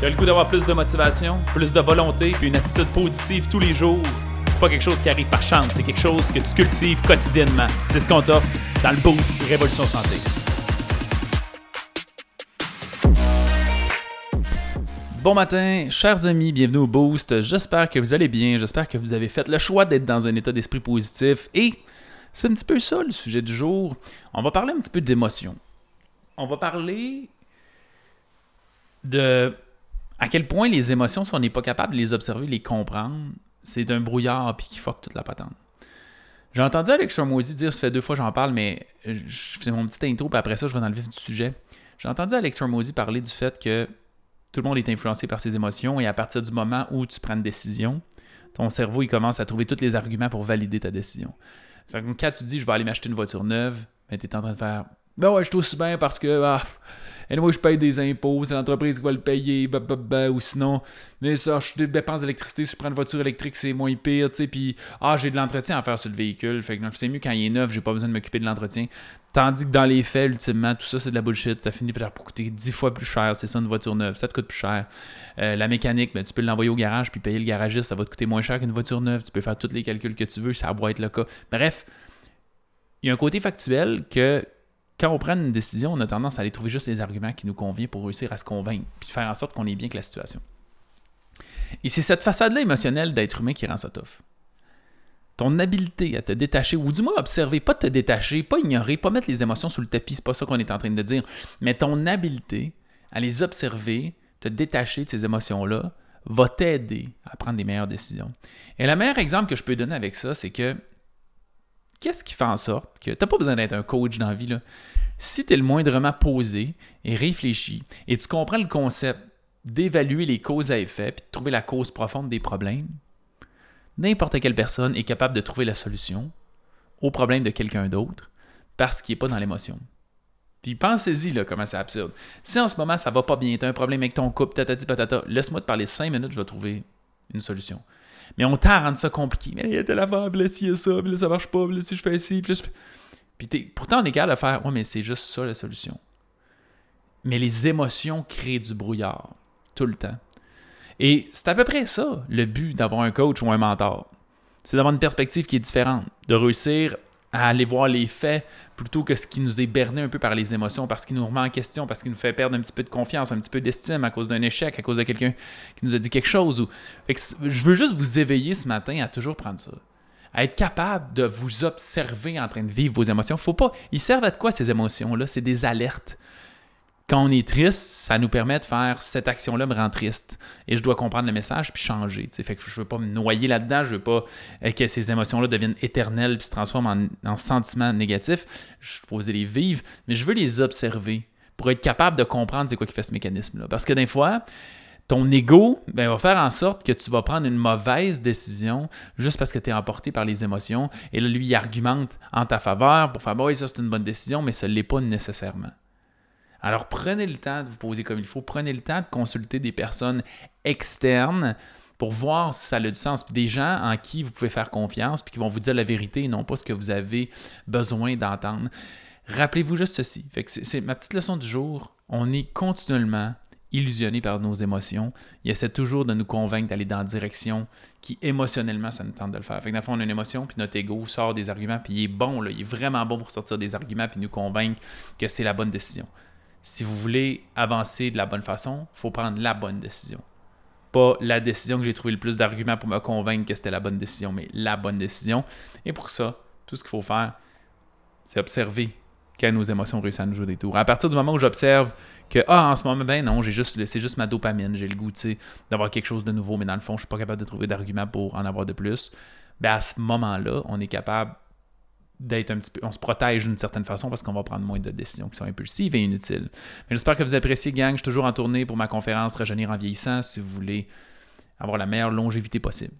Tu as le goût d'avoir plus de motivation, plus de volonté, puis une attitude positive tous les jours? C'est pas quelque chose qui arrive par chance, c'est quelque chose que tu cultives quotidiennement. C'est ce qu'on t'offre dans le Boost Révolution Santé. Bon matin, chers amis, bienvenue au Boost. J'espère que vous allez bien, j'espère que vous avez fait le choix d'être dans un état d'esprit positif et c'est un petit peu ça le sujet du jour. On va parler un petit peu d'émotion. On va parler de à quel point les émotions, si on n'est pas capable de les observer, les comprendre, c'est un brouillard puis qui fuck toute la patente. J'ai entendu Alex Hormozy dire, ça fait deux fois que j'en parle, mais je fais mon petit intro, puis après ça, je vais dans le vif du sujet. J'ai entendu Alex Hormozy parler du fait que tout le monde est influencé par ses émotions et à partir du moment où tu prends une décision, ton cerveau, il commence à trouver tous les arguments pour valider ta décision. Fait que quand tu dis, je vais aller m'acheter une voiture neuve, ben, tu es en train de faire, ben ouais, je suis aussi bien parce que, ah, et moi, je paye des impôts, c'est l'entreprise qui va le payer, bah, bah, bah, ou sinon, mais ça, je dépense d'électricité, si je prends une voiture électrique, c'est moins pire, tu sais, puis, ah, j'ai de l'entretien à faire sur le véhicule, fait que c'est mieux quand il est neuf, j'ai pas besoin de m'occuper de l'entretien. Tandis que dans les faits, ultimement, tout ça, c'est de la bullshit, ça finit par coûter 10 fois plus cher, c'est ça, une voiture neuve, ça te coûte plus cher. Euh, la mécanique, ben, tu peux l'envoyer au garage, puis payer le garagiste, ça va te coûter moins cher qu'une voiture neuve, tu peux faire tous les calculs que tu veux, ça va être le cas. Bref, il y a un côté factuel que quand on prend une décision, on a tendance à aller trouver juste les arguments qui nous conviennent pour réussir à se convaincre, puis faire en sorte qu'on est bien que la situation. Et c'est cette façade-là émotionnelle d'être humain qui rend ça tough. Ton habileté à te détacher, ou du moins observer, pas te détacher, pas ignorer, pas mettre les émotions sous le tapis, c'est pas ça qu'on est en train de dire, mais ton habileté à les observer, te détacher de ces émotions-là, va t'aider à prendre des meilleures décisions. Et le meilleur exemple que je peux donner avec ça, c'est que qu'est-ce qui fait en sorte que tu n'as pas besoin d'être un coach dans la vie, là. si tu es le moindrement posé et réfléchi et tu comprends le concept d'évaluer les causes à effet puis de trouver la cause profonde des problèmes, n'importe quelle personne est capable de trouver la solution au problème de quelqu'un d'autre parce qu'il n'est pas dans l'émotion. Puis pensez-y, là, comment c'est absurde. Si en ce moment ça va pas bien, tu as un problème avec ton couple, tatati patata, laisse-moi te parler cinq minutes, je vais trouver une solution. Mais on tend à rendre ça compliqué. Mais il y a telle affaire, puis là, s'il y a ça, puis là, ça marche pas, puis là, si je fais ci, puis je. Puis pourtant, on est capable de faire, ouais, mais c'est juste ça la solution. Mais les émotions créent du brouillard, tout le temps. Et c'est à peu près ça, le but d'avoir un coach ou un mentor. C'est d'avoir une perspective qui est différente, de réussir à aller voir les faits plutôt que ce qui nous est berné un peu par les émotions, parce qu'il nous remet en question, parce qu'il nous fait perdre un petit peu de confiance, un petit peu d'estime à cause d'un échec, à cause de quelqu'un qui nous a dit quelque chose. Je veux juste vous éveiller ce matin à toujours prendre ça. À être capable de vous observer en train de vivre vos émotions. Faut pas. Ils servent à quoi ces émotions-là? C'est des alertes quand on est triste, ça nous permet de faire cette action-là me rend triste. Et je dois comprendre le message puis changer. Fait que je veux pas me noyer là-dedans, je veux pas euh, que ces émotions-là deviennent éternelles puis se transforment en, sentiments négatifs. Je suis supposé les vivre, mais je veux les observer pour être capable de comprendre c'est quoi qui fait ce mécanisme-là. Parce que des fois, ton ego ben, va faire en sorte que tu vas prendre une mauvaise décision juste parce que tu es emporté par les émotions. Et là, lui, il argumente en ta faveur pour faire, bah oui, ça c'est une bonne décision, mais ça ne l'est pas nécessairement. Alors prenez le temps de vous poser comme il faut, prenez le temps de consulter des personnes externes pour voir si ça a du sens. Puis des gens en qui vous pouvez faire confiance, puis qui vont vous dire la vérité et non pas ce que vous avez besoin d'entendre. Rappelez-vous juste ceci. c'est ma petite leçon du jour. On est continuellement illusionné par nos émotions. Il essaie toujours de nous convaincre d'aller dans la direction qui émotionnellement ça nous tente de le faire. Fait que dans fond, on a une émotion, puis notre ego sort des arguments, puis il est bon, il est vraiment bon pour sortir des arguments, puis nous convaincre que c'est la bonne décision si vous voulez avancer de la bonne façon, il faut prendre la bonne décision. Pas la décision que j'ai trouvé le plus d'arguments pour me convaincre que c'était la bonne décision, mais la bonne décision. Et pour ça, tout ce qu'il faut faire, c'est observer quand nos émotions réussissent à nous jouer des tours. À partir du moment où j'observe que, ah, en ce moment, ben non, j'ai juste, c'est juste ma dopamine, j'ai le goût, d'avoir quelque chose de nouveau, mais dans le fond, je suis pas capable de trouver d'arguments pour en avoir de plus. Ben à ce moment-là, on est capable d'être un petit peu. On se protège d'une certaine façon parce qu'on va prendre moins de décisions qui sont impulsives et inutiles. Mais j'espère que vous appréciez, gang. Je suis toujours en tournée pour ma conférence Rajeunir en vieillissant si vous voulez avoir la meilleure longévité possible.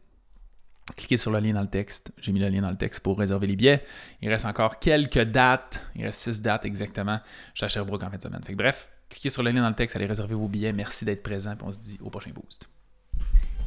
Cliquez sur le lien dans le texte. J'ai mis le lien dans le texte pour réserver les billets. Il reste encore quelques dates. Il reste six dates exactement. Je suis à Sherbrooke en fin de semaine. bref, cliquez sur le lien dans le texte, allez réserver vos billets. Merci d'être présent. on se dit au prochain boost.